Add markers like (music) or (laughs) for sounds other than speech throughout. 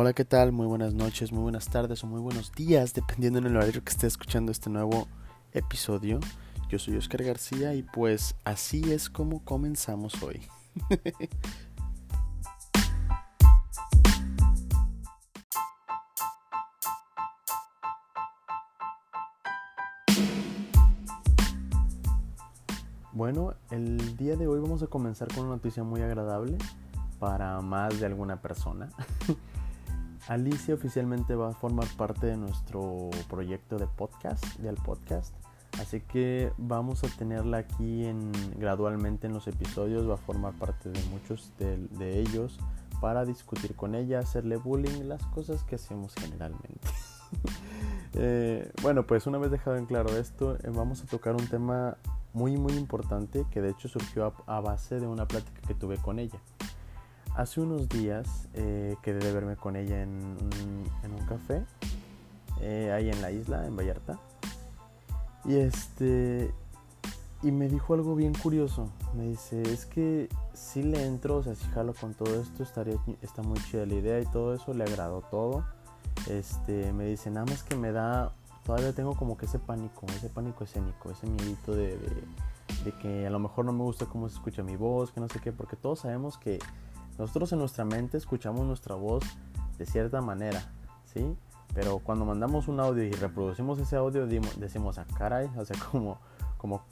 Hola, ¿qué tal? Muy buenas noches, muy buenas tardes o muy buenos días, dependiendo en el horario que esté escuchando este nuevo episodio. Yo soy Oscar García y pues así es como comenzamos hoy. (laughs) Bueno, el día de hoy vamos a comenzar con una noticia muy agradable para más de alguna persona. (laughs) Alicia oficialmente va a formar parte de nuestro proyecto de podcast, del podcast. Así que vamos a tenerla aquí en, gradualmente en los episodios, va a formar parte de muchos de, ellos para discutir con ella, hacerle bullying, las cosas que hacemos generalmente. (laughs) Eh, bueno, pues una vez dejado en claro esto, eh, vamos a tocar un tema muy muy importante que de hecho surgió a, base de una plática que tuve con ella. Hace unos días eh, quedé de verme con ella en un, café, eh, ahí en la isla, en Vallarta. Y este. Y me dijo algo bien curioso. Me dice, es que si le entro, o sea, si jalo con todo esto, estaría, está muy chida la idea y todo eso, le agradó todo. Este, me dice, nada más que me da todavía tengo como que ese pánico, ese pánico escénico, ese miedito de, de, que a lo mejor no me gusta cómo se escucha mi voz, que no sé qué, porque todos sabemos que nosotros en nuestra mente escuchamos nuestra voz de cierta manera, ¿sí? Pero cuando mandamos un audio y reproducimos ese audio, decimos, ah, caray, o sea, (laughs) como, como,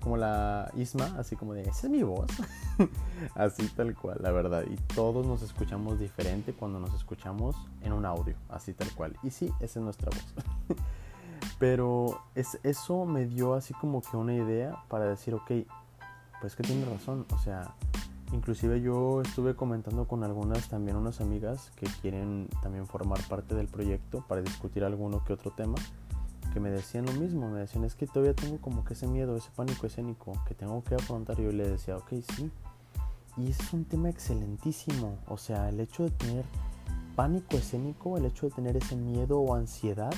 como la Isma, así como de, esa es mi voz. (laughs) así tal cual, la verdad. Y todos nos escuchamos diferente cuando nos escuchamos en un audio, así tal cual. Y sí, esa es nuestra voz. (laughs) Pero es, eso me dio así como que una idea para decir, ok, pues que tiene razón. O sea, inclusive yo estuve comentando con algunas también unas amigas que quieren también formar parte del proyecto para discutir alguno que otro tema. Que me decían lo mismo, me decían es que todavía tengo como que ese miedo, ese pánico escénico que tengo que afrontar. Y yo le decía, ok, sí. Y es un tema excelentísimo. O sea, el hecho de tener pánico escénico, el hecho de tener ese miedo o ansiedad,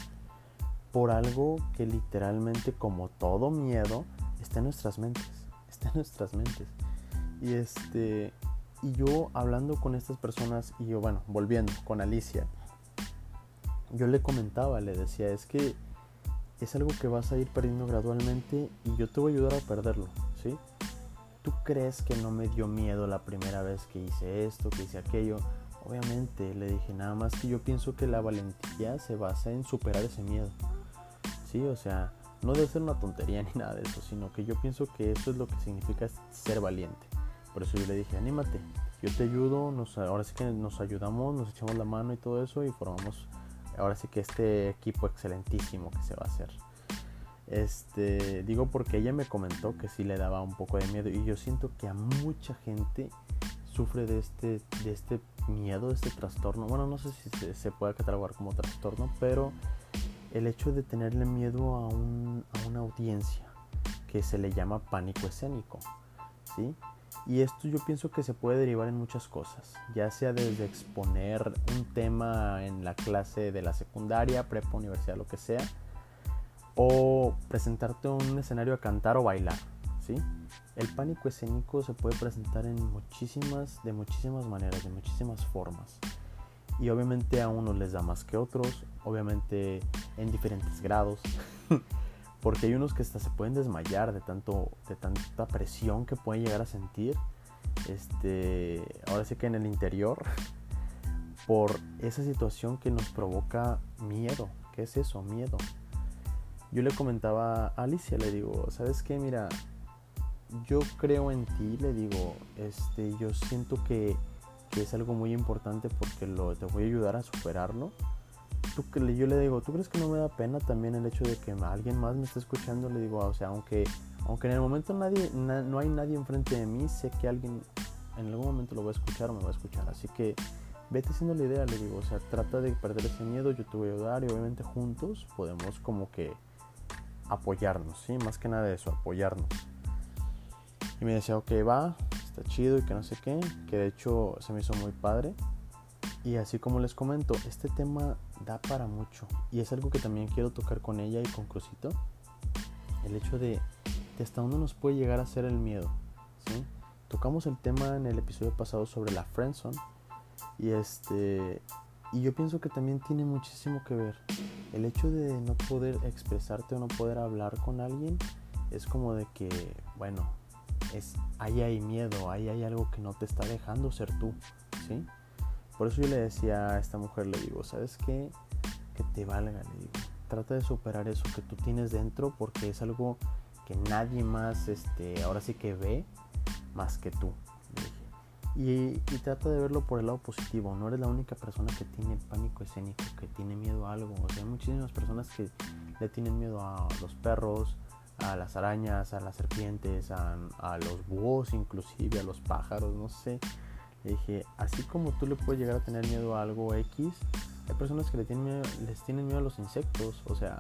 por algo que literalmente como todo miedo está en nuestras mentes, está en nuestras mentes. Y este y yo hablando con estas personas y yo bueno, volviendo con Alicia, yo le comentaba, le decía, es que es algo que vas a ir perdiendo gradualmente y yo te voy a ayudar a perderlo, ¿sí? ¿Tú crees que no me dio miedo la primera vez que hice esto, que hice aquello? Obviamente, le dije nada más que yo pienso que la valentía se basa en superar ese miedo. O sea, no debe ser una tontería ni nada de eso, sino que yo pienso que eso es lo que significa ser valiente. Por eso yo le dije, anímate, yo te ayudo, ahora sí que nos ayudamos, nos echamos la mano y todo eso y formamos ahora sí que este equipo excelentísimo que se va a hacer. Este, digo porque ella me comentó que sí le daba un poco de miedo y yo siento que a mucha gente sufre de este, de este miedo, de este trastorno. Bueno, no sé si se, se puede catalogar como trastorno, pero el hecho de tenerle miedo a, una audiencia que se le llama pánico escénico, ¿sí? Y esto yo pienso que se puede derivar en muchas cosas, ya sea desde exponer un tema en la clase de la secundaria, prepa, universidad, lo que sea, o presentarte un escenario a cantar o bailar, ¿sí? El pánico escénico se puede presentar en muchísimas, de muchísimas maneras, de muchísimas formas y obviamente a unos les da más que otros, obviamente en diferentes grados, (laughs) porque hay unos que hasta se pueden desmayar de, tanto, de tanta presión que pueden llegar a sentir, este, ahora sí que en el interior, por esa situación que nos provoca miedo. ¿Qué es eso? Miedo. Yo le comentaba a Alicia, le digo, ¿sabes qué? Mira, yo creo en ti, le digo, este, yo siento que es algo muy importante porque lo, te voy a ayudar a superarlo. ¿Tú, yo le digo, ¿tú crees que no me da pena también el hecho de que alguien más me esté escuchando? Le digo, o sea, aunque, aunque en el momento nadie, no hay nadie enfrente de mí, sé que alguien en algún momento lo va a escuchar o me va a escuchar. Así que vete haciendo la idea, le digo, o sea, trata de perder ese miedo, yo te voy a ayudar y obviamente juntos podemos como que apoyarnos, ¿sí? Más que nada eso, apoyarnos. Y me decía, ok, va, está chido y que no sé qué, que de hecho se me hizo muy padre. Y así como les comento, este tema da para mucho y es algo que también quiero tocar con ella y con Crucito. El hecho de, hasta dónde nos puede llegar a ser el miedo. Tocamos el tema en el episodio pasado sobre la friendzone y este y yo pienso que también tiene muchísimo que ver. El hecho de no poder expresarte o no poder hablar con alguien es como de que, bueno, es, ahí hay miedo, ahí hay algo que no te está dejando ser tú, ¿sí? Por eso yo le decía a esta mujer, le digo, ¿sabes qué? Que te valga, le digo. Trata de superar eso que tú tienes dentro porque es algo que nadie más, este, ahora sí que ve más que tú. Y, trata de verlo por el lado positivo. No eres la única persona que tiene pánico escénico, que tiene miedo a algo. O sea, hay muchísimas personas que le tienen miedo a los perros, a las arañas, a las serpientes, a, a los búhos, inclusive a los pájaros, no sé. Le dije, así como tú le puedes llegar a tener miedo a algo X, hay personas que le tienen miedo, les tienen miedo a los insectos. O sea,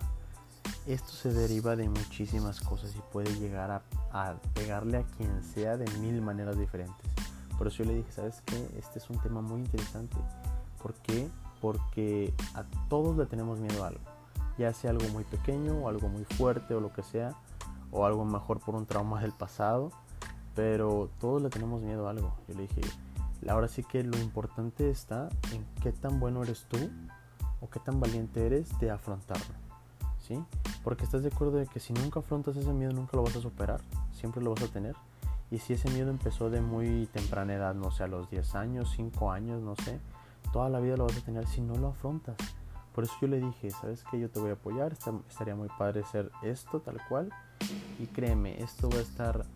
esto se deriva de muchísimas cosas y puede llegar a, a pegarle a quien sea de mil maneras diferentes. Por eso yo le dije, ¿sabes qué? Este es un tema muy interesante. ¿Por qué? Porque a todos le tenemos miedo a algo. Ya sea algo muy pequeño o algo muy fuerte o lo que sea. O algo mejor por un trauma del pasado. Pero todos le tenemos miedo a algo. Yo le dije, ahora sí que lo importante está en qué tan bueno eres tú o qué tan valiente eres de afrontarlo. ¿Sí? Porque estás de acuerdo de que si nunca afrontas ese miedo nunca lo vas a superar. Siempre lo vas a tener. Y si ese miedo empezó de muy temprana edad, no sé, a los 10 años, 5 años, no sé, toda la vida lo vas a tener si no lo afrontas. Por eso yo le dije, ¿sabes qué? Yo te voy a apoyar, estaría muy padre ser esto tal cual. Y créeme, esto va a estar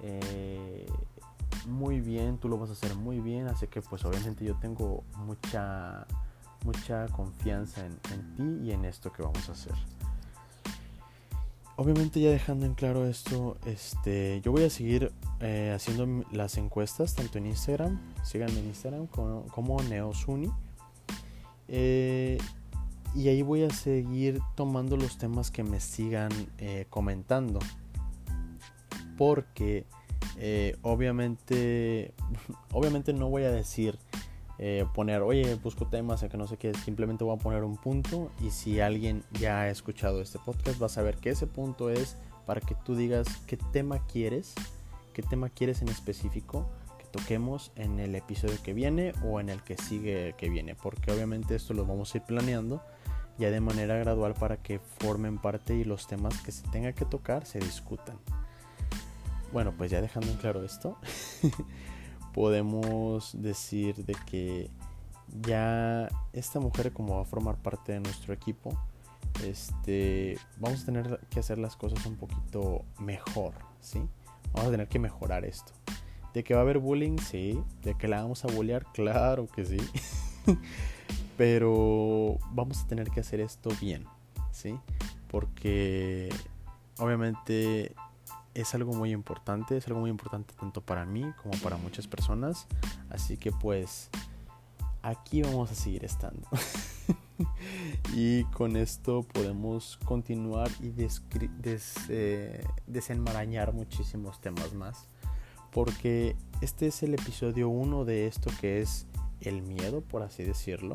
eh, muy bien, tú lo vas a hacer muy bien, así que pues obviamente yo tengo mucha, mucha confianza en, en ti y en esto que vamos a hacer obviamente ya dejando en claro esto, este, yo voy a seguir eh, haciendo las encuestas tanto en Instagram, síganme en Instagram como, como Neosuni. Eh, y ahí voy a seguir tomando los temas que me sigan eh, comentando. Porque obviamente, (laughs) obviamente no voy a decir eh, poner, oye, busco temas, que no sé qué, simplemente voy a poner un punto y si alguien ya ha escuchado este podcast va a saber que ese punto es para que tú digas qué tema quieres, qué tema quieres en específico que toquemos en el episodio que viene o en el que sigue que viene, porque obviamente esto lo vamos a ir planeando ya de manera gradual para que formen parte y los temas que se tenga que tocar se discutan. Bueno, pues ya dejando en claro esto. (laughs) podemos decir de que ya esta mujer como va a formar parte de nuestro equipo, este, vamos a tener que hacer las cosas un poquito mejor, ¿sí? Vamos a tener que mejorar esto. De que va a haber bullying, sí. De que la vamos a bullear, claro que sí. (laughs) Pero vamos a tener que hacer esto bien, ¿sí? Porque obviamente es algo muy importante, es algo muy importante tanto para mí como para muchas personas. Así que pues aquí vamos a seguir estando. (laughs) y con esto podemos continuar y eh, desenmarañar muchísimos temas más. Porque este es el episodio 1 de esto que es el miedo, por así decirlo.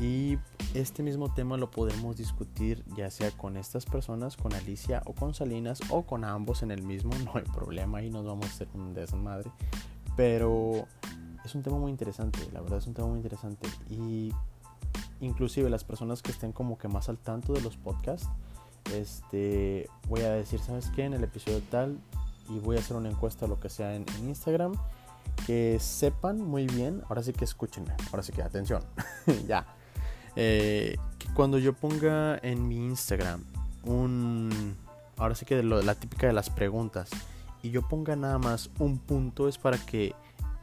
Y este mismo tema lo podemos discutir ya sea con estas personas, con Alicia o con Salinas o con ambos en el mismo, (laughs) no hay problema, ahí nos vamos a hacer un desmadre. Pero es un tema muy interesante, la verdad es un tema muy interesante. Y inclusive las personas que estén como que más al tanto de los podcasts, este, voy a decir, ¿sabes qué? En el episodio tal, y voy a hacer una encuesta o lo que sea en, en Instagram, que sepan muy bien, ahora sí que escúchenme, ahora sí que atención, (laughs) ya eh, que cuando yo ponga en mi Instagram un... Ahora sí que la típica de las preguntas. Y yo ponga nada más un punto es para que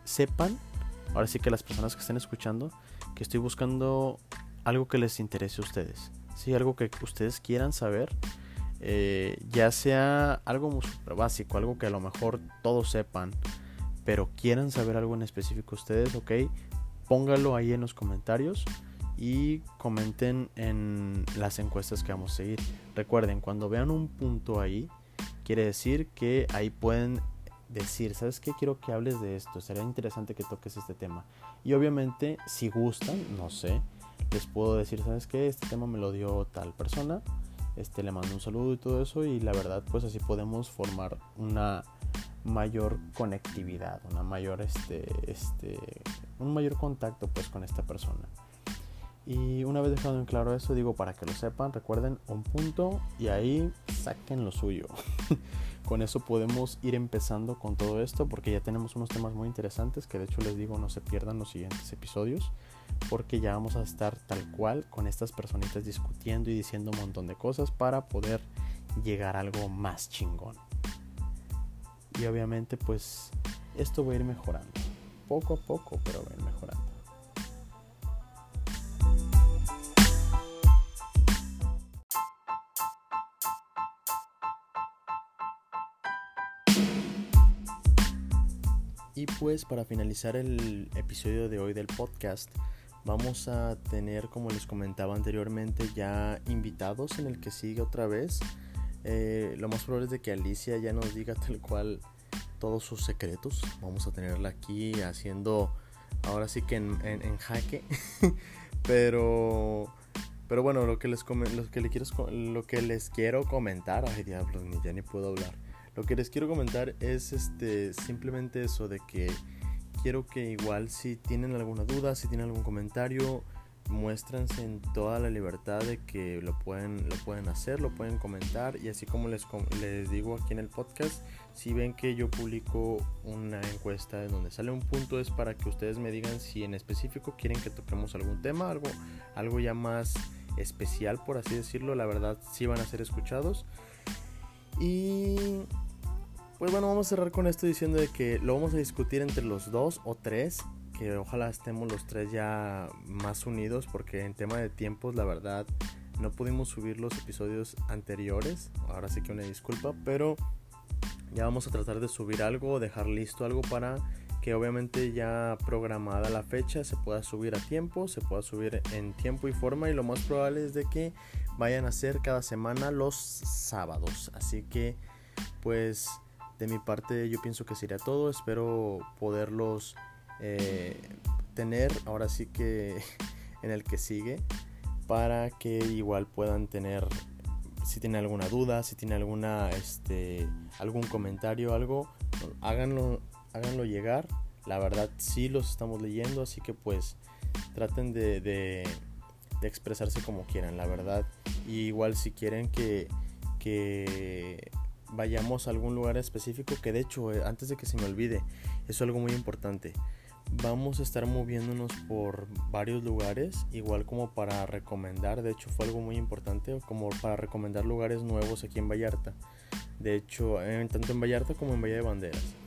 sepan, ahora sí que las personas que estén escuchando, que estoy buscando algo que les interese a ustedes. Sí, algo que ustedes quieran saber. Eh, ya sea algo súper básico, algo que a lo mejor todos sepan, pero quieran saber algo en específico ustedes, ok, póngalo ahí en los comentarios y comenten en las encuestas que vamos a seguir. Recuerden, cuando vean un punto ahí, quiere decir que ahí pueden decir, ¿sabes qué? Quiero que hables de esto, sería interesante que toques este tema. Y obviamente, si gustan, no sé, les puedo decir, ¿sabes qué? Este tema me lo dio tal persona, este le mando un saludo y todo eso y la verdad, pues así podemos formar una mayor conectividad, una mayor este este un mayor contacto pues con esta persona. Y una vez dejado en claro eso, digo para que lo sepan, recuerden un punto y ahí saquen lo suyo. (laughs) con eso podemos ir empezando con todo esto porque ya tenemos unos temas muy interesantes que de hecho les digo no se pierdan los siguientes episodios porque ya vamos a estar tal cual con estas personitas discutiendo y diciendo un montón de cosas para poder llegar a algo más chingón. Y obviamente pues esto va a ir mejorando, poco a poco, pero va a ir mejorando. Y pues para finalizar el episodio de hoy del podcast, vamos a tener, como les comentaba anteriormente, ya invitados en el que sigue otra vez. Eh, lo más probable es de que Alicia ya nos diga tal cual todos sus secretos. Vamos a tenerla aquí haciendo, ahora sí que en, jaque. (laughs) pero, pero bueno, lo que les, lo que, quiero, lo que les quiero comentar, ay diablos, ni ya ni puedo hablar lo que les quiero comentar es este simplemente eso de que quiero que igual si tienen alguna duda, si tienen algún comentario, muéstranse en toda la libertad de que lo pueden, lo pueden hacer, lo pueden comentar y así como les, les digo aquí en el podcast, si ven que yo publico una encuesta en donde sale un punto es para que ustedes me digan si en específico quieren que toquemos algún tema, algo, algo ya más especial por así decirlo, la verdad sí van a ser escuchados. Y pues bueno, vamos a cerrar con esto diciendo de que lo vamos a discutir entre los dos o tres, que ojalá estemos los tres ya más unidos, porque en tema de tiempos, la verdad, no pudimos subir los episodios anteriores. Ahora sí que una disculpa, pero ya vamos a tratar de subir algo, dejar listo algo para que obviamente ya programada la fecha se pueda subir a tiempo, se pueda subir en tiempo y forma y lo más probable es de que vayan a ser cada semana los sábados. Así que pues de mi parte yo pienso que sería todo. Espero poderlos eh, tener ahora sí que (laughs) en el que sigue para que igual puedan tener si tienen alguna duda, si tienen alguna este algún comentario, algo, háganlo háganlo llegar. La verdad sí los estamos leyendo, así que pues traten de, de, expresarse como quieran, la verdad. Y igual si quieren que, que vayamos a algún lugar específico, que de hecho, eh, antes de que se me olvide, eso es algo muy importante. Vamos a estar moviéndonos por varios lugares, igual como para recomendar, de hecho fue algo muy importante, como para recomendar lugares nuevos aquí en Vallarta. De hecho, tanto en Vallarta como en Valle de Banderas.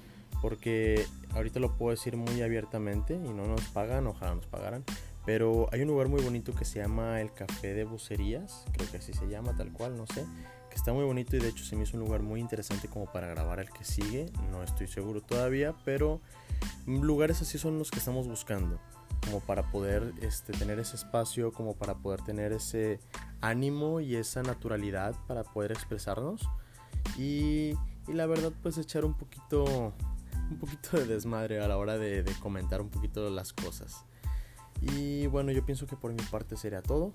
Porque ahorita lo puedo decir muy abiertamente y no nos pagan, ojalá nos pagaran. Pero hay un lugar muy bonito que se llama el Café de Bucerías, creo que así se llama tal cual, no sé está muy bonito y de hecho se me hizo un lugar muy interesante como para grabar el que sigue. No estoy seguro todavía, pero lugares así son los que estamos buscando. Como para poder este, tener ese espacio, como para poder tener ese ánimo y esa naturalidad para poder expresarnos. Y, y la verdad pues echar un poquito, un poquito de desmadre a la hora de, comentar un poquito las cosas. Y bueno, yo pienso que por mi parte sería todo.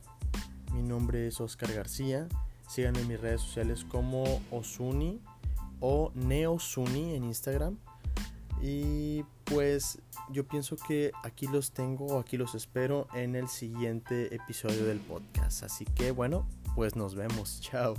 Mi nombre es Oscar García. Síganme en mis redes sociales como Osuni o Neosuni en Instagram. Y pues yo pienso que aquí los tengo, aquí los espero en el siguiente episodio del podcast. Así que bueno, pues nos vemos. Chao.